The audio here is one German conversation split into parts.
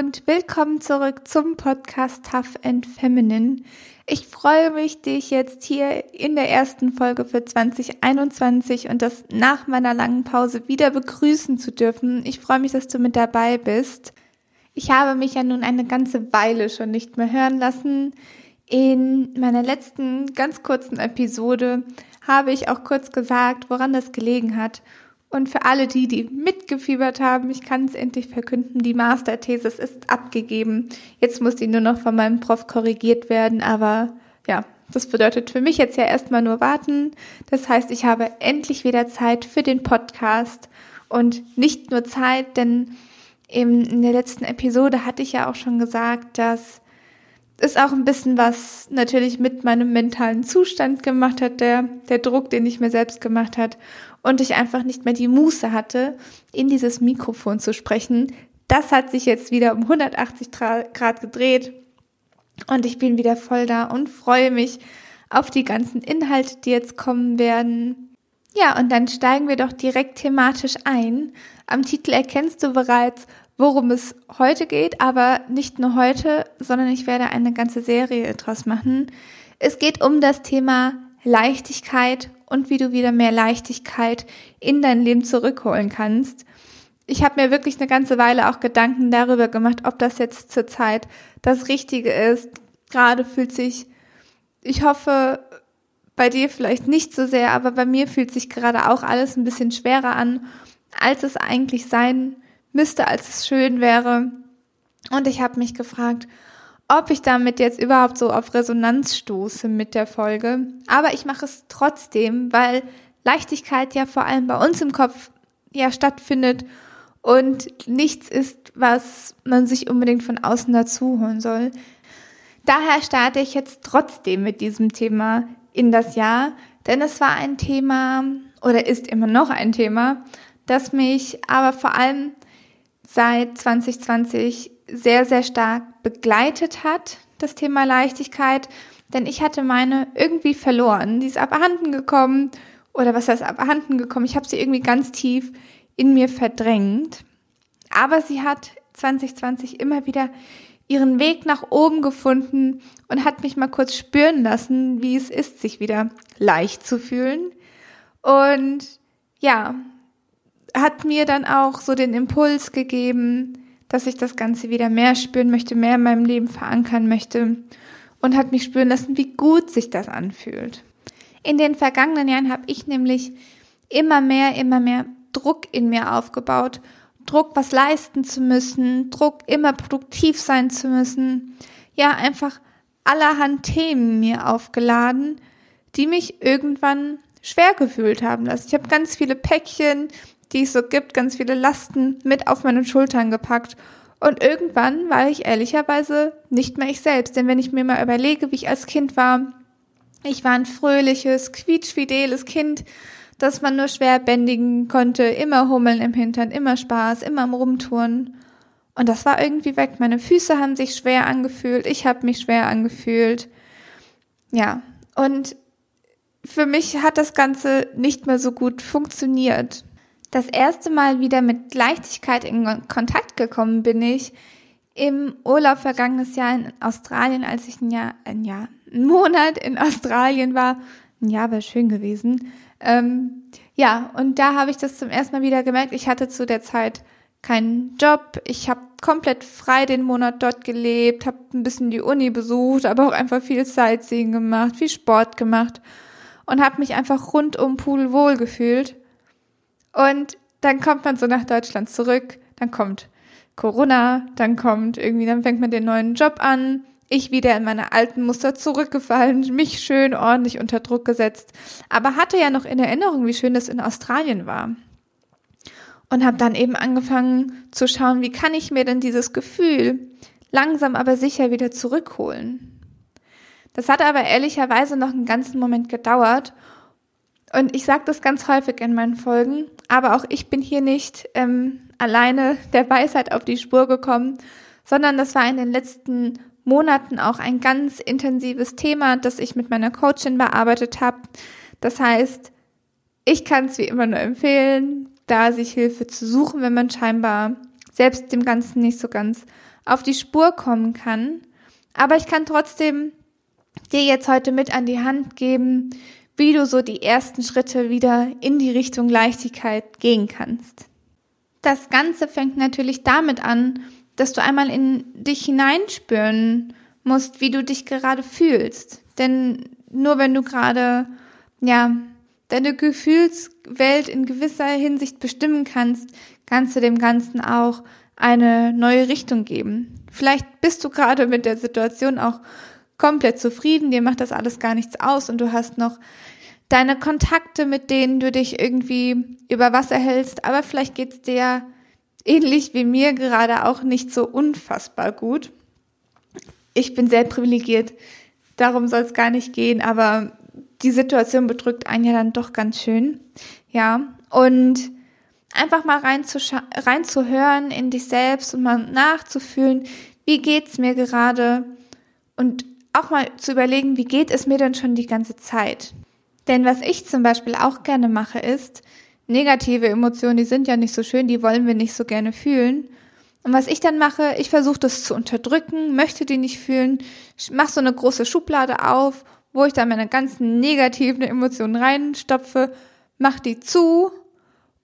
und willkommen zurück zum Podcast Tough and Feminine. Ich freue mich, dich jetzt hier in der ersten Folge für 2021 und das nach meiner langen Pause wieder begrüßen zu dürfen. Ich freue mich, dass du mit dabei bist. Ich habe mich ja nun eine ganze Weile schon nicht mehr hören lassen. In meiner letzten ganz kurzen Episode habe ich auch kurz gesagt, woran das gelegen hat. Und für alle die, die mitgefiebert haben, ich kann es endlich verkünden, die Masterthesis ist abgegeben. Jetzt muss die nur noch von meinem Prof korrigiert werden, aber ja, das bedeutet für mich jetzt ja erstmal nur warten. Das heißt, ich habe endlich wieder Zeit für den Podcast und nicht nur Zeit, denn in der letzten Episode hatte ich ja auch schon gesagt, dass es auch ein bisschen was natürlich mit meinem mentalen Zustand gemacht hat, der, der Druck, den ich mir selbst gemacht hat und ich einfach nicht mehr die Muße hatte, in dieses Mikrofon zu sprechen. Das hat sich jetzt wieder um 180 Grad gedreht und ich bin wieder voll da und freue mich auf die ganzen Inhalte, die jetzt kommen werden. Ja, und dann steigen wir doch direkt thematisch ein. Am Titel erkennst du bereits, worum es heute geht, aber nicht nur heute, sondern ich werde eine ganze Serie draus machen. Es geht um das Thema Leichtigkeit und wie du wieder mehr Leichtigkeit in dein Leben zurückholen kannst. Ich habe mir wirklich eine ganze Weile auch Gedanken darüber gemacht, ob das jetzt zurzeit das Richtige ist. Gerade fühlt sich, ich hoffe, bei dir vielleicht nicht so sehr, aber bei mir fühlt sich gerade auch alles ein bisschen schwerer an, als es eigentlich sein müsste, als es schön wäre. Und ich habe mich gefragt, ob ich damit jetzt überhaupt so auf Resonanz stoße mit der Folge. Aber ich mache es trotzdem, weil Leichtigkeit ja vor allem bei uns im Kopf ja stattfindet und nichts ist, was man sich unbedingt von außen dazu holen soll. Daher starte ich jetzt trotzdem mit diesem Thema in das Jahr, denn es war ein Thema oder ist immer noch ein Thema, das mich aber vor allem seit 2020 sehr, sehr stark begleitet hat, das Thema Leichtigkeit. Denn ich hatte meine irgendwie verloren. Die ist abhanden gekommen. Oder was heißt abhanden gekommen? Ich habe sie irgendwie ganz tief in mir verdrängt. Aber sie hat 2020 immer wieder ihren Weg nach oben gefunden und hat mich mal kurz spüren lassen, wie es ist, sich wieder leicht zu fühlen. Und ja, hat mir dann auch so den Impuls gegeben, dass ich das Ganze wieder mehr spüren möchte, mehr in meinem Leben verankern möchte und hat mich spüren lassen, wie gut sich das anfühlt. In den vergangenen Jahren habe ich nämlich immer mehr, immer mehr Druck in mir aufgebaut. Druck, was leisten zu müssen, Druck, immer produktiv sein zu müssen. Ja, einfach allerhand Themen mir aufgeladen, die mich irgendwann schwer gefühlt haben lassen. Ich habe ganz viele Päckchen, die es so gibt, ganz viele Lasten mit auf meine Schultern gepackt. Und irgendwann war ich ehrlicherweise nicht mehr ich selbst. Denn wenn ich mir mal überlege, wie ich als Kind war, ich war ein fröhliches, quietschfideles Kind, das man nur schwer bändigen konnte, immer Hummeln im Hintern, immer Spaß, immer am Rumtouren. Und das war irgendwie weg. Meine Füße haben sich schwer angefühlt, ich habe mich schwer angefühlt. Ja, und für mich hat das Ganze nicht mehr so gut funktioniert das erste Mal wieder mit Leichtigkeit in Kontakt gekommen bin ich im Urlaub vergangenes Jahr in Australien, als ich ein Jahr, ein Jahr, ein Monat in Australien war. Ein Jahr wäre schön gewesen. Ähm, ja, und da habe ich das zum ersten Mal wieder gemerkt. Ich hatte zu der Zeit keinen Job. Ich habe komplett frei den Monat dort gelebt, habe ein bisschen die Uni besucht, aber auch einfach viel Sightseeing gemacht, viel Sport gemacht und habe mich einfach rundum pudelwohl gefühlt. Und dann kommt man so nach Deutschland zurück, dann kommt Corona, dann kommt irgendwie, dann fängt man den neuen Job an, ich wieder in meine alten Muster zurückgefallen, mich schön ordentlich unter Druck gesetzt, aber hatte ja noch in Erinnerung, wie schön das in Australien war. Und habe dann eben angefangen zu schauen, wie kann ich mir denn dieses Gefühl langsam aber sicher wieder zurückholen. Das hat aber ehrlicherweise noch einen ganzen Moment gedauert und ich sage das ganz häufig in meinen Folgen, aber auch ich bin hier nicht ähm, alleine der Weisheit auf die Spur gekommen, sondern das war in den letzten Monaten auch ein ganz intensives Thema, das ich mit meiner Coachin bearbeitet habe. Das heißt, ich kann es wie immer nur empfehlen, da sich Hilfe zu suchen, wenn man scheinbar selbst dem Ganzen nicht so ganz auf die Spur kommen kann. Aber ich kann trotzdem dir jetzt heute mit an die Hand geben, wie du so die ersten Schritte wieder in die Richtung Leichtigkeit gehen kannst. Das Ganze fängt natürlich damit an, dass du einmal in dich hineinspüren musst, wie du dich gerade fühlst. Denn nur wenn du gerade, ja, deine Gefühlswelt in gewisser Hinsicht bestimmen kannst, kannst du dem Ganzen auch eine neue Richtung geben. Vielleicht bist du gerade mit der Situation auch komplett zufrieden, dir macht das alles gar nichts aus und du hast noch deine Kontakte, mit denen du dich irgendwie über Wasser hältst, aber vielleicht geht's dir ähnlich wie mir gerade auch nicht so unfassbar gut. Ich bin sehr privilegiert, darum soll es gar nicht gehen, aber die Situation bedrückt einen ja dann doch ganz schön. Ja, und einfach mal reinzuhören in dich selbst und mal nachzufühlen, wie geht's mir gerade und auch mal zu überlegen, wie geht es mir denn schon die ganze Zeit? Denn was ich zum Beispiel auch gerne mache, ist, negative Emotionen, die sind ja nicht so schön, die wollen wir nicht so gerne fühlen. Und was ich dann mache, ich versuche das zu unterdrücken, möchte die nicht fühlen, mache so eine große Schublade auf, wo ich dann meine ganzen negativen Emotionen reinstopfe, mache die zu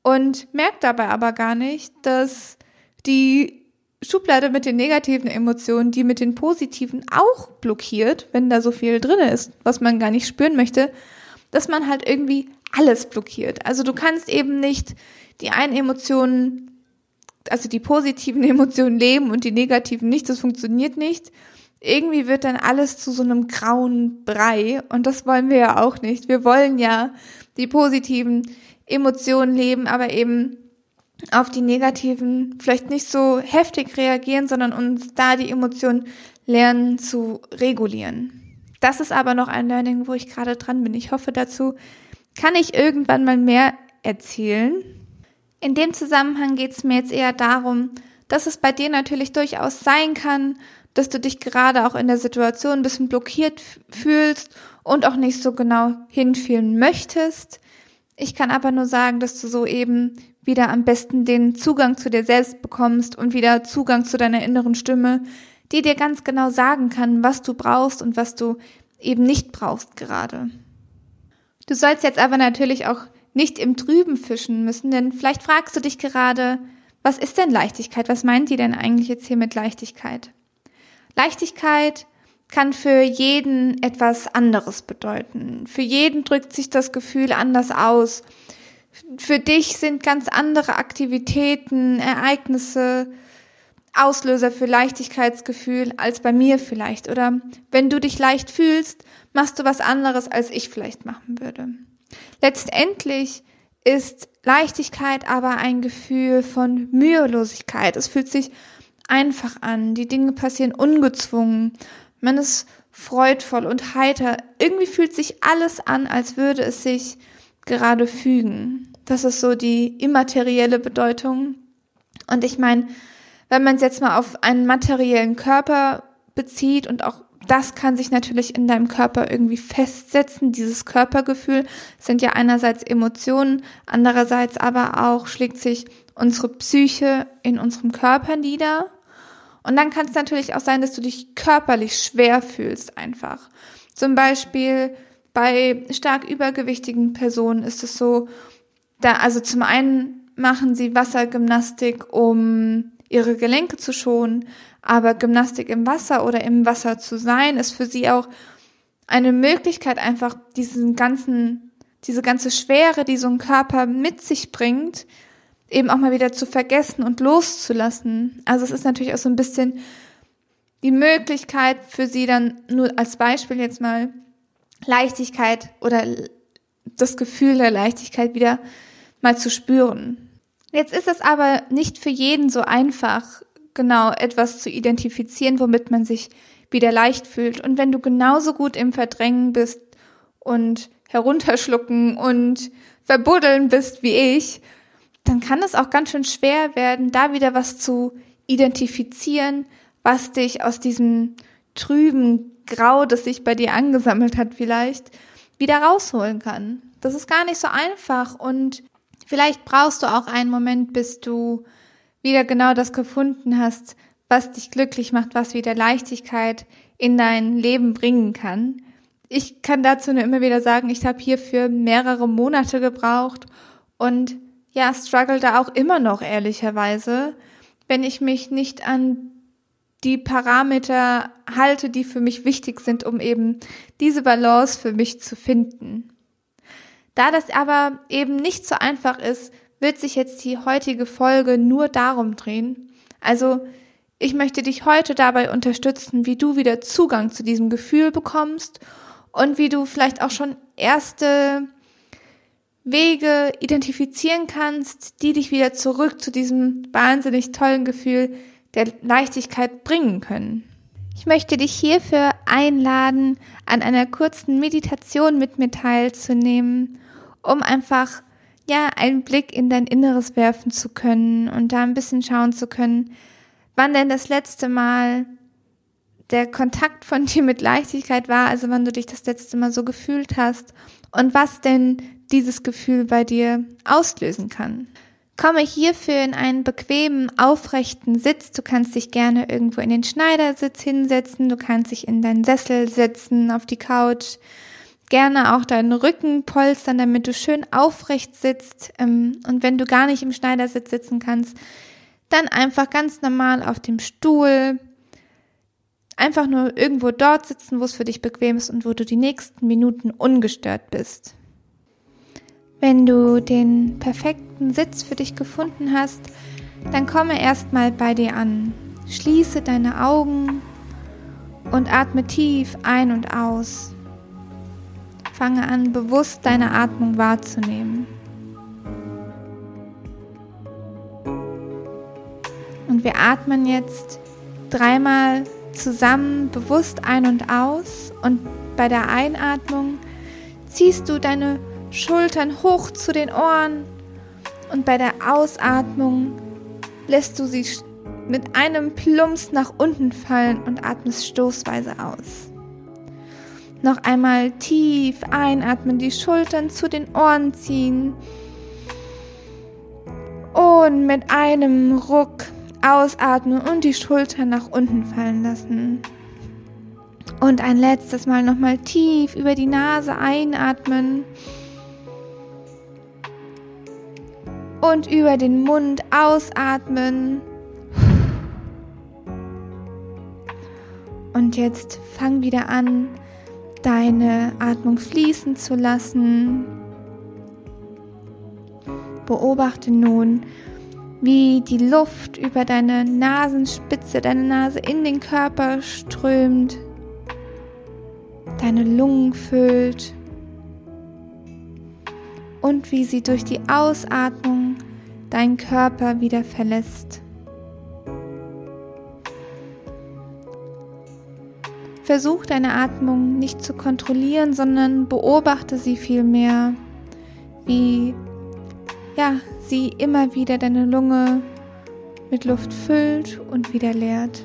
und merke dabei aber gar nicht, dass die Schublade mit den negativen Emotionen, die mit den positiven auch blockiert, wenn da so viel drin ist, was man gar nicht spüren möchte, dass man halt irgendwie alles blockiert. Also du kannst eben nicht die einen Emotionen, also die positiven Emotionen leben und die negativen nicht, das funktioniert nicht. Irgendwie wird dann alles zu so einem grauen Brei und das wollen wir ja auch nicht. Wir wollen ja die positiven Emotionen leben, aber eben auf die negativen vielleicht nicht so heftig reagieren, sondern uns da die Emotionen lernen zu regulieren. Das ist aber noch ein Learning, wo ich gerade dran bin. Ich hoffe, dazu kann ich irgendwann mal mehr erzählen. In dem Zusammenhang geht es mir jetzt eher darum, dass es bei dir natürlich durchaus sein kann, dass du dich gerade auch in der Situation ein bisschen blockiert fühlst und auch nicht so genau hinfühlen möchtest. Ich kann aber nur sagen, dass du so eben wieder am besten den Zugang zu dir selbst bekommst und wieder Zugang zu deiner inneren Stimme, die dir ganz genau sagen kann, was du brauchst und was du eben nicht brauchst gerade. Du sollst jetzt aber natürlich auch nicht im Trüben fischen müssen, denn vielleicht fragst du dich gerade, was ist denn Leichtigkeit? Was meint die denn eigentlich jetzt hier mit Leichtigkeit? Leichtigkeit kann für jeden etwas anderes bedeuten. Für jeden drückt sich das Gefühl anders aus. Für dich sind ganz andere Aktivitäten, Ereignisse, Auslöser für Leichtigkeitsgefühl als bei mir vielleicht. Oder wenn du dich leicht fühlst, machst du was anderes, als ich vielleicht machen würde. Letztendlich ist Leichtigkeit aber ein Gefühl von Mühelosigkeit. Es fühlt sich einfach an. Die Dinge passieren ungezwungen. Man ist freudvoll und heiter. Irgendwie fühlt sich alles an, als würde es sich gerade fügen. Das ist so die immaterielle Bedeutung. Und ich meine, wenn man es jetzt mal auf einen materiellen Körper bezieht und auch das kann sich natürlich in deinem Körper irgendwie festsetzen. Dieses Körpergefühl sind ja einerseits Emotionen, andererseits aber auch schlägt sich unsere Psyche in unserem Körper nieder. Und dann kann es natürlich auch sein, dass du dich körperlich schwer fühlst einfach. Zum Beispiel bei stark übergewichtigen Personen ist es so, da, also zum einen machen sie Wassergymnastik, um ihre Gelenke zu schonen, aber Gymnastik im Wasser oder im Wasser zu sein, ist für sie auch eine Möglichkeit, einfach diesen ganzen, diese ganze Schwere, die so ein Körper mit sich bringt, eben auch mal wieder zu vergessen und loszulassen. Also es ist natürlich auch so ein bisschen die Möglichkeit für sie dann nur als Beispiel jetzt mal Leichtigkeit oder das Gefühl der Leichtigkeit wieder mal zu spüren. Jetzt ist es aber nicht für jeden so einfach, genau etwas zu identifizieren, womit man sich wieder leicht fühlt. Und wenn du genauso gut im Verdrängen bist und herunterschlucken und verbuddeln bist wie ich, dann kann es auch ganz schön schwer werden, da wieder was zu identifizieren, was dich aus diesem trüben Grau, das sich bei dir angesammelt hat vielleicht, wieder rausholen kann. Das ist gar nicht so einfach und Vielleicht brauchst du auch einen Moment, bis du wieder genau das gefunden hast, was dich glücklich macht, was wieder Leichtigkeit in dein Leben bringen kann. Ich kann dazu nur immer wieder sagen, ich habe hierfür mehrere Monate gebraucht und ja, struggle da auch immer noch ehrlicherweise, wenn ich mich nicht an die Parameter halte, die für mich wichtig sind, um eben diese Balance für mich zu finden. Da das aber eben nicht so einfach ist, wird sich jetzt die heutige Folge nur darum drehen. Also ich möchte dich heute dabei unterstützen, wie du wieder Zugang zu diesem Gefühl bekommst und wie du vielleicht auch schon erste Wege identifizieren kannst, die dich wieder zurück zu diesem wahnsinnig tollen Gefühl der Leichtigkeit bringen können. Ich möchte dich hierfür einladen, an einer kurzen Meditation mit mir teilzunehmen, um einfach ja einen Blick in dein Inneres werfen zu können und da ein bisschen schauen zu können, wann denn das letzte Mal der Kontakt von dir mit Leichtigkeit war, also wann du dich das letzte Mal so gefühlt hast und was denn dieses Gefühl bei dir auslösen kann. Komme hierfür in einen bequemen, aufrechten Sitz. Du kannst dich gerne irgendwo in den Schneidersitz hinsetzen, du kannst dich in deinen Sessel setzen, auf die Couch. Gerne auch deinen Rücken polstern, damit du schön aufrecht sitzt. Ähm, und wenn du gar nicht im Schneidersitz sitzen kannst, dann einfach ganz normal auf dem Stuhl. Einfach nur irgendwo dort sitzen, wo es für dich bequem ist und wo du die nächsten Minuten ungestört bist. Wenn du den perfekten Sitz für dich gefunden hast, dann komme erstmal bei dir an. Schließe deine Augen und atme tief ein und aus. Fange an, bewusst deine Atmung wahrzunehmen. Und wir atmen jetzt dreimal zusammen bewusst ein und aus. Und bei der Einatmung ziehst du deine Schultern hoch zu den Ohren. Und bei der Ausatmung lässt du sie mit einem Plumps nach unten fallen und atmest stoßweise aus. Noch einmal tief einatmen, die Schultern zu den Ohren ziehen und mit einem Ruck ausatmen und die Schultern nach unten fallen lassen. Und ein letztes Mal nochmal tief über die Nase einatmen und über den Mund ausatmen. Und jetzt fang wieder an, deine Atmung fließen zu lassen. Beobachte nun, wie die Luft über deine Nasenspitze, deine Nase in den Körper strömt, deine Lungen füllt und wie sie durch die Ausatmung deinen Körper wieder verlässt. Versuch deine Atmung nicht zu kontrollieren, sondern beobachte sie vielmehr, wie ja, sie immer wieder deine Lunge mit Luft füllt und wieder leert.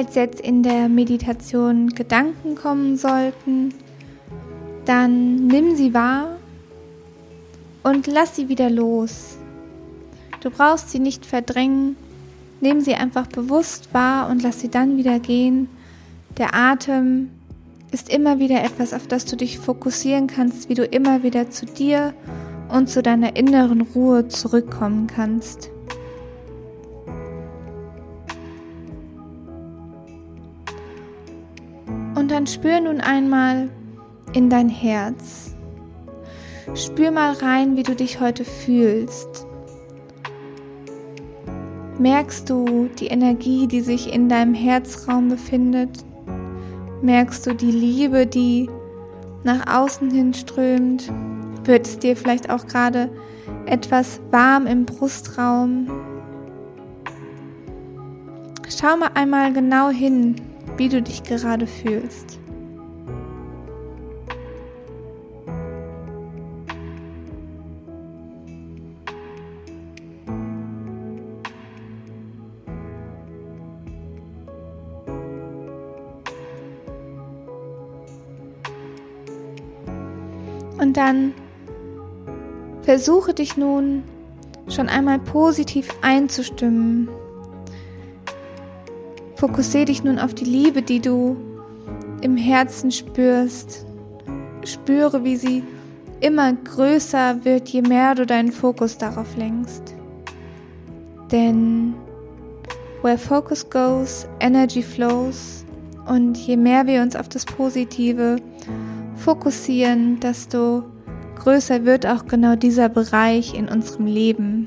Falls jetzt in der Meditation Gedanken kommen sollten, dann nimm sie wahr und lass sie wieder los. Du brauchst sie nicht verdrängen, nimm sie einfach bewusst wahr und lass sie dann wieder gehen. Der Atem ist immer wieder etwas, auf das du dich fokussieren kannst, wie du immer wieder zu dir und zu deiner inneren Ruhe zurückkommen kannst. Dann spür nun einmal in dein Herz. Spür mal rein, wie du dich heute fühlst. Merkst du die Energie, die sich in deinem Herzraum befindet? Merkst du die Liebe, die nach außen hin strömt? Wird es dir vielleicht auch gerade etwas warm im Brustraum? Schau mal einmal genau hin, wie du dich gerade fühlst. Und dann versuche dich nun schon einmal positiv einzustimmen Fokussiere dich nun auf die Liebe, die du im Herzen spürst. Spüre, wie sie immer größer wird, je mehr du deinen Fokus darauf lenkst. Denn where focus goes, energy flows. Und je mehr wir uns auf das Positive fokussieren, desto größer wird auch genau dieser Bereich in unserem Leben.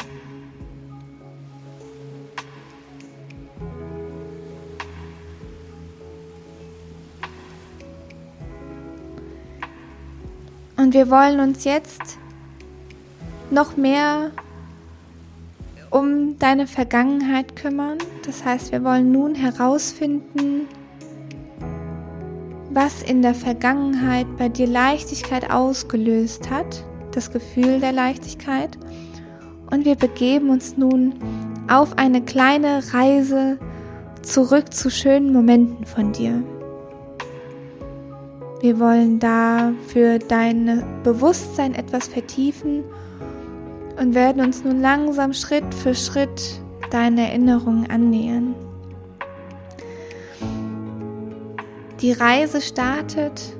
Wir wollen uns jetzt noch mehr um deine Vergangenheit kümmern. Das heißt, wir wollen nun herausfinden, was in der Vergangenheit bei dir Leichtigkeit ausgelöst hat, das Gefühl der Leichtigkeit. Und wir begeben uns nun auf eine kleine Reise zurück zu schönen Momenten von dir. Wir wollen da für dein Bewusstsein etwas vertiefen und werden uns nun langsam Schritt für Schritt deinen Erinnerungen annähern. Die Reise startet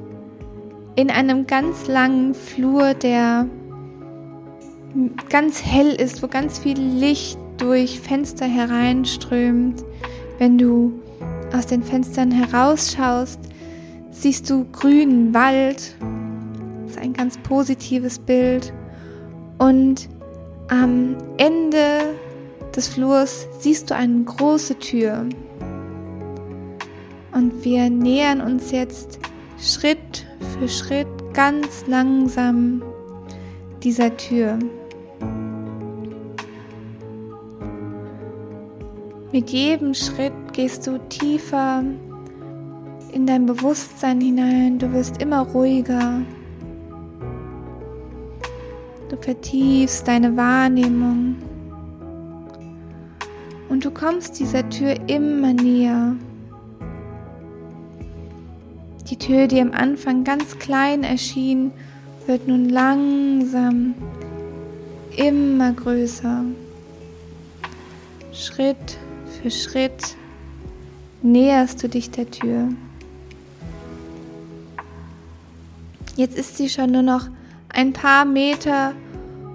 in einem ganz langen Flur, der ganz hell ist, wo ganz viel Licht durch Fenster hereinströmt. Wenn du aus den Fenstern herausschaust, siehst du grünen Wald. Das ist ein ganz positives Bild. Und am Ende des Flurs siehst du eine große Tür. Und wir nähern uns jetzt Schritt für Schritt ganz langsam dieser Tür. Mit jedem Schritt gehst du tiefer in dein Bewusstsein hinein. Du wirst immer ruhiger. Du vertiefst deine Wahrnehmung und du kommst dieser Tür immer näher. Die Tür, die am Anfang ganz klein erschien, wird nun langsam immer größer. Schritt für Schritt näherst du dich der Tür. Jetzt ist sie schon nur noch ein paar Meter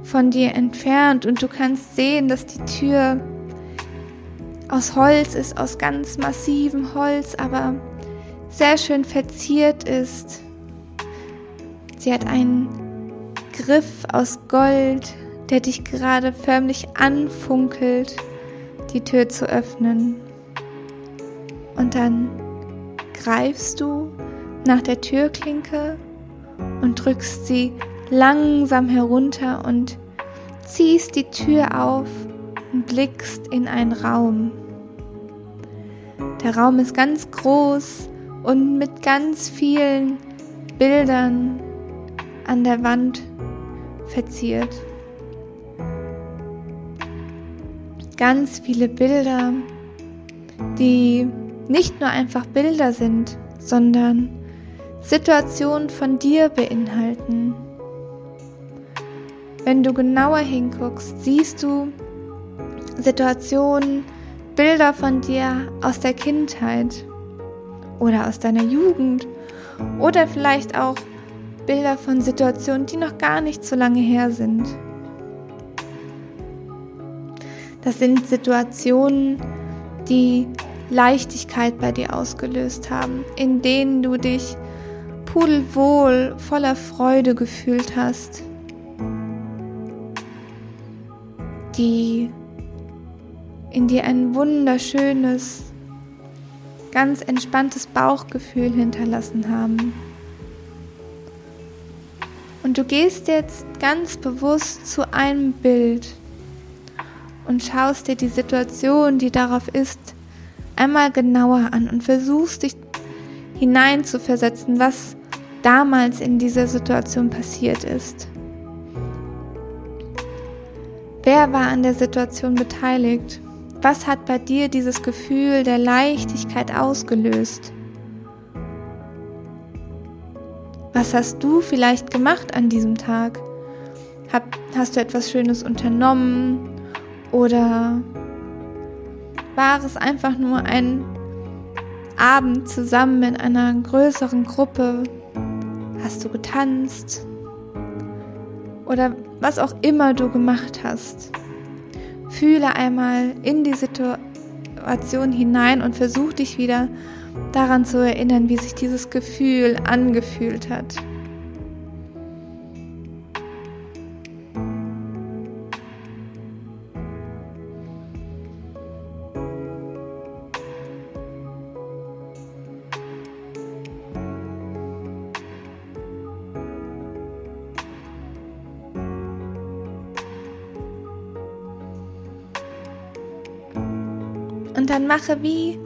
von dir entfernt und du kannst sehen, dass die Tür aus Holz ist, aus ganz massivem Holz, aber sehr schön verziert ist. Sie hat einen Griff aus Gold, der dich gerade förmlich anfunkelt, die Tür zu öffnen. Und dann greifst du nach der Türklinke und drückst sie langsam herunter und ziehst die Tür auf und blickst in einen Raum. Der Raum ist ganz groß und mit ganz vielen Bildern an der Wand verziert. Ganz viele Bilder, die nicht nur einfach Bilder sind, sondern Situationen von dir beinhalten. Wenn du genauer hinguckst, siehst du Situationen, Bilder von dir aus der Kindheit oder aus deiner Jugend oder vielleicht auch Bilder von Situationen, die noch gar nicht so lange her sind. Das sind Situationen, die Leichtigkeit bei dir ausgelöst haben, in denen du dich pudelwohl, voller Freude gefühlt hast, die in dir ein wunderschönes, ganz entspanntes Bauchgefühl hinterlassen haben. Und du gehst jetzt ganz bewusst zu einem Bild und schaust dir die Situation, die darauf ist, einmal genauer an und versuchst dich hineinzuversetzen, was damals in dieser Situation passiert ist. Wer war an der Situation beteiligt? Was hat bei dir dieses Gefühl der Leichtigkeit ausgelöst? Was hast du vielleicht gemacht an diesem Tag? Hab, hast du etwas Schönes unternommen? Oder war es einfach nur ein Abend zusammen in einer größeren Gruppe? Hast du getanzt? Oder was auch immer du gemacht hast. Fühle einmal in die Situation hinein und versuch dich wieder daran zu erinnern, wie sich dieses Gefühl angefühlt hat. Dann mache wie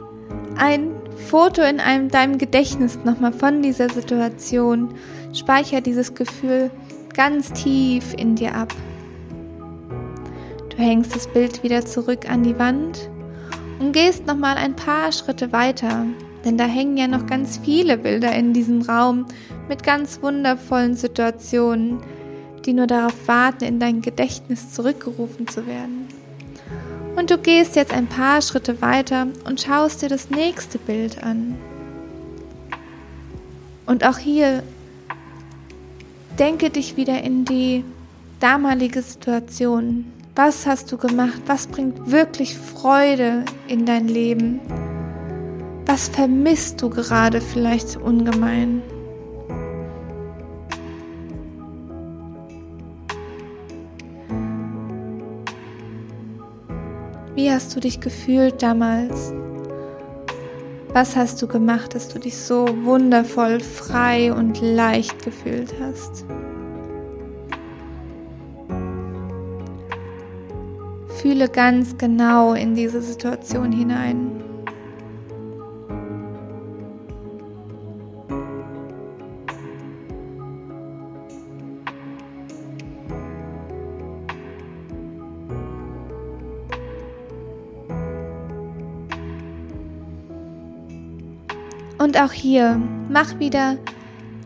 ein Foto in einem, deinem Gedächtnis nochmal von dieser Situation. Speicher dieses Gefühl ganz tief in dir ab. Du hängst das Bild wieder zurück an die Wand und gehst nochmal ein paar Schritte weiter, denn da hängen ja noch ganz viele Bilder in diesem Raum mit ganz wundervollen Situationen, die nur darauf warten, in dein Gedächtnis zurückgerufen zu werden. Und du gehst jetzt ein paar Schritte weiter und schaust dir das nächste Bild an. Und auch hier denke dich wieder in die damalige Situation. Was hast du gemacht? Was bringt wirklich Freude in dein Leben? Was vermisst du gerade vielleicht ungemein? Wie hast du dich gefühlt damals? Was hast du gemacht, dass du dich so wundervoll frei und leicht gefühlt hast? Fühle ganz genau in diese Situation hinein. Und auch hier, mach wieder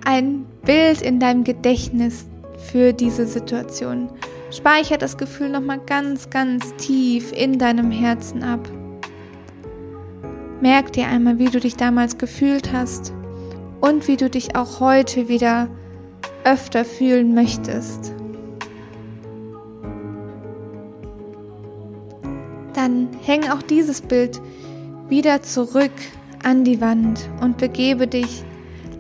ein Bild in deinem Gedächtnis für diese Situation. Speicher das Gefühl nochmal ganz, ganz tief in deinem Herzen ab. Merk dir einmal, wie du dich damals gefühlt hast und wie du dich auch heute wieder öfter fühlen möchtest. Dann häng auch dieses Bild wieder zurück an die Wand und begebe dich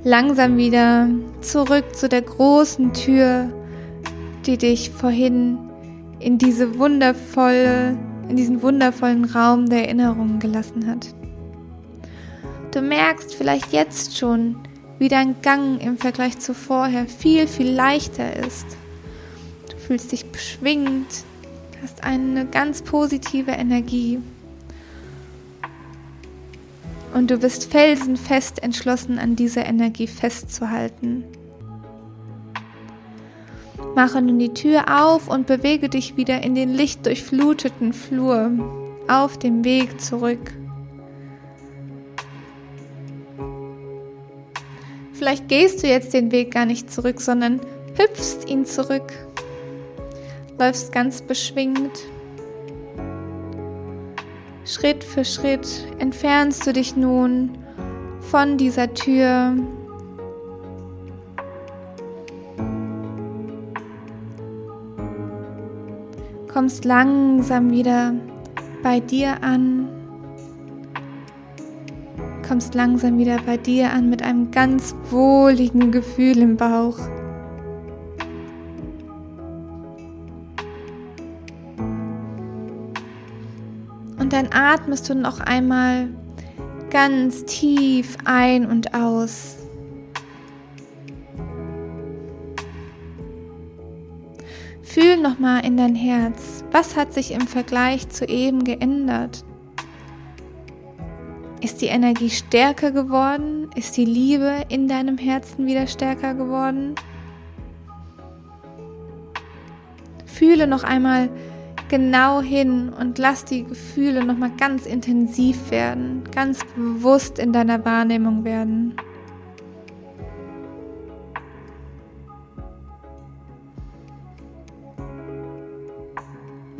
langsam wieder zurück zu der großen Tür, die dich vorhin in diese wundervolle, in diesen wundervollen Raum der Erinnerungen gelassen hat. Du merkst vielleicht jetzt schon, wie dein Gang im Vergleich zu vorher viel, viel leichter ist. Du fühlst dich beschwingt, hast eine ganz positive Energie und du bist felsenfest entschlossen, an dieser Energie festzuhalten. Mache nun die Tür auf und bewege dich wieder in den lichtdurchfluteten Flur auf dem Weg zurück. Vielleicht gehst du jetzt den Weg gar nicht zurück, sondern hüpfst ihn zurück, läufst ganz beschwingt Schritt für Schritt entfernst du dich nun von dieser Tür. Kommst langsam wieder bei dir an. Kommst langsam wieder bei dir an mit einem ganz wohligen Gefühl im Bauch. Und dann atmest du noch einmal ganz tief ein und aus. Fühl noch mal in dein Herz. Was hat sich im Vergleich zu eben geändert? Ist die Energie stärker geworden? Ist die Liebe in deinem Herzen wieder stärker geworden? Fühle noch einmal genau hin und lass die Gefühle nochmal ganz intensiv werden, ganz bewusst in deiner Wahrnehmung werden.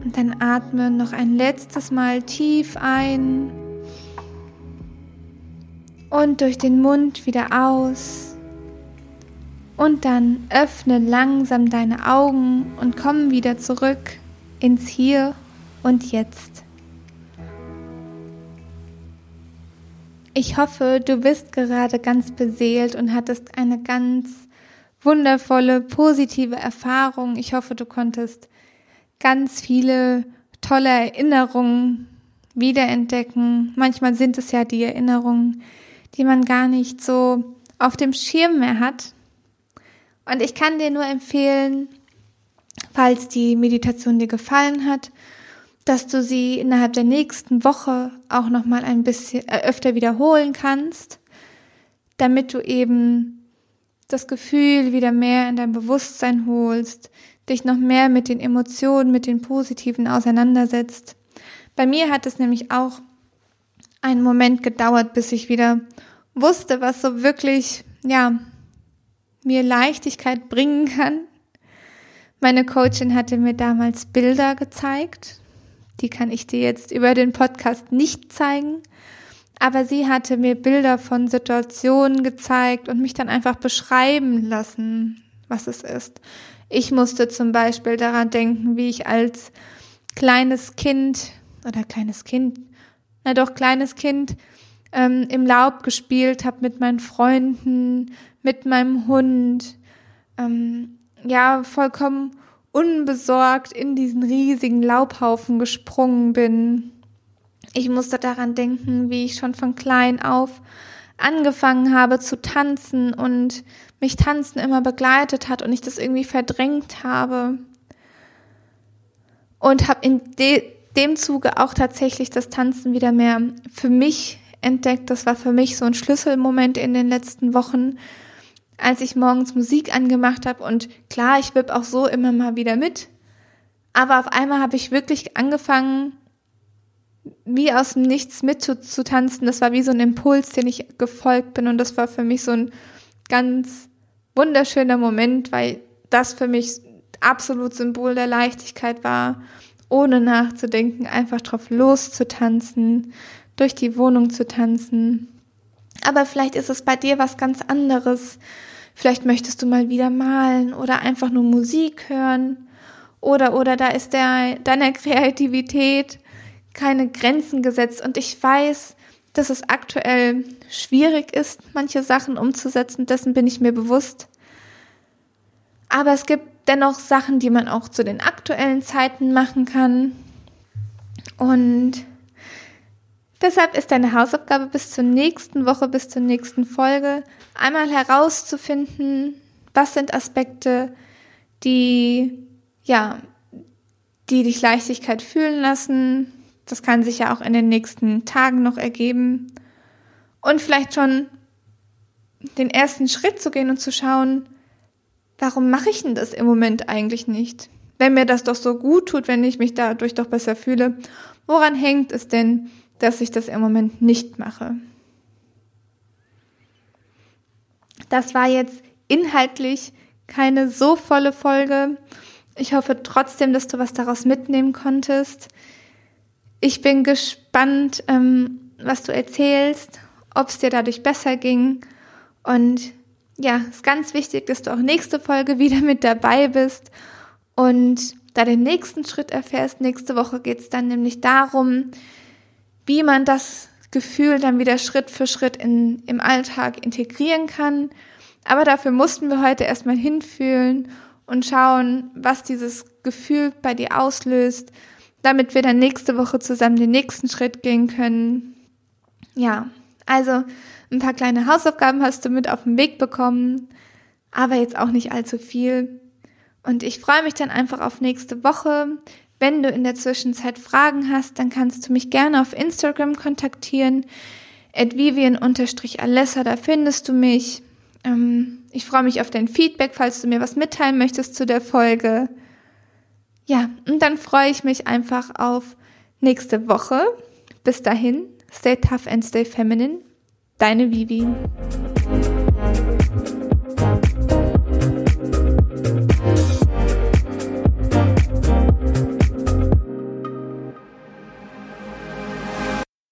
Und dann atme noch ein letztes Mal tief ein und durch den Mund wieder aus. Und dann öffne langsam deine Augen und komm wieder zurück ins Hier und Jetzt. Ich hoffe, du bist gerade ganz beseelt und hattest eine ganz wundervolle, positive Erfahrung. Ich hoffe, du konntest ganz viele tolle Erinnerungen wiederentdecken. Manchmal sind es ja die Erinnerungen, die man gar nicht so auf dem Schirm mehr hat. Und ich kann dir nur empfehlen, falls die Meditation dir gefallen hat, dass du sie innerhalb der nächsten Woche auch noch mal ein bisschen äh, öfter wiederholen kannst, damit du eben das Gefühl wieder mehr in dein Bewusstsein holst, dich noch mehr mit den Emotionen, mit den Positiven auseinandersetzt. Bei mir hat es nämlich auch einen Moment gedauert, bis ich wieder wusste, was so wirklich, ja, mir Leichtigkeit bringen kann. Meine Coachin hatte mir damals Bilder gezeigt. Die kann ich dir jetzt über den Podcast nicht zeigen. Aber sie hatte mir Bilder von Situationen gezeigt und mich dann einfach beschreiben lassen, was es ist. Ich musste zum Beispiel daran denken, wie ich als kleines Kind oder kleines Kind, na doch kleines Kind ähm, im Laub gespielt habe mit meinen Freunden, mit meinem Hund, ähm, ja, vollkommen unbesorgt in diesen riesigen Laubhaufen gesprungen bin. Ich musste daran denken, wie ich schon von klein auf angefangen habe zu tanzen und mich Tanzen immer begleitet hat und ich das irgendwie verdrängt habe. Und habe in de dem Zuge auch tatsächlich das Tanzen wieder mehr für mich entdeckt. Das war für mich so ein Schlüsselmoment in den letzten Wochen, als ich morgens Musik angemacht habe. Und klar, ich wipp auch so immer mal wieder mit. Aber auf einmal habe ich wirklich angefangen, wie aus dem Nichts mit zu, zu tanzen. Das war wie so ein Impuls, den ich gefolgt bin. Und das war für mich so ein ganz wunderschöner Moment, weil das für mich absolut Symbol der Leichtigkeit war, ohne nachzudenken, einfach drauf loszutanzen, durch die Wohnung zu tanzen. Aber vielleicht ist es bei dir was ganz anderes. Vielleicht möchtest du mal wieder malen oder einfach nur Musik hören. Oder, oder da ist der, deiner Kreativität keine Grenzen gesetzt. Und ich weiß, dass es aktuell schwierig ist, manche Sachen umzusetzen. Dessen bin ich mir bewusst. Aber es gibt dennoch Sachen, die man auch zu den aktuellen Zeiten machen kann. Und Deshalb ist deine Hausaufgabe bis zur nächsten Woche, bis zur nächsten Folge, einmal herauszufinden, was sind Aspekte, die, ja, die dich Leichtigkeit fühlen lassen. Das kann sich ja auch in den nächsten Tagen noch ergeben. Und vielleicht schon den ersten Schritt zu gehen und zu schauen, warum mache ich denn das im Moment eigentlich nicht? Wenn mir das doch so gut tut, wenn ich mich dadurch doch besser fühle, woran hängt es denn, dass ich das im Moment nicht mache. Das war jetzt inhaltlich keine so volle Folge. Ich hoffe trotzdem, dass du was daraus mitnehmen konntest. Ich bin gespannt, ähm, was du erzählst, ob es dir dadurch besser ging. Und ja, ist ganz wichtig, dass du auch nächste Folge wieder mit dabei bist und da den nächsten Schritt erfährst. Nächste Woche geht es dann nämlich darum, wie man das Gefühl dann wieder Schritt für Schritt in, im Alltag integrieren kann. Aber dafür mussten wir heute erstmal hinfühlen und schauen, was dieses Gefühl bei dir auslöst, damit wir dann nächste Woche zusammen den nächsten Schritt gehen können. Ja, also ein paar kleine Hausaufgaben hast du mit auf den Weg bekommen, aber jetzt auch nicht allzu viel. Und ich freue mich dann einfach auf nächste Woche. Wenn du in der Zwischenzeit Fragen hast, dann kannst du mich gerne auf Instagram kontaktieren. Vivian-Alessa, da findest du mich. Ähm, ich freue mich auf dein Feedback, falls du mir was mitteilen möchtest zu der Folge. Ja, und dann freue ich mich einfach auf nächste Woche. Bis dahin, stay tough and stay feminine. Deine Vivi.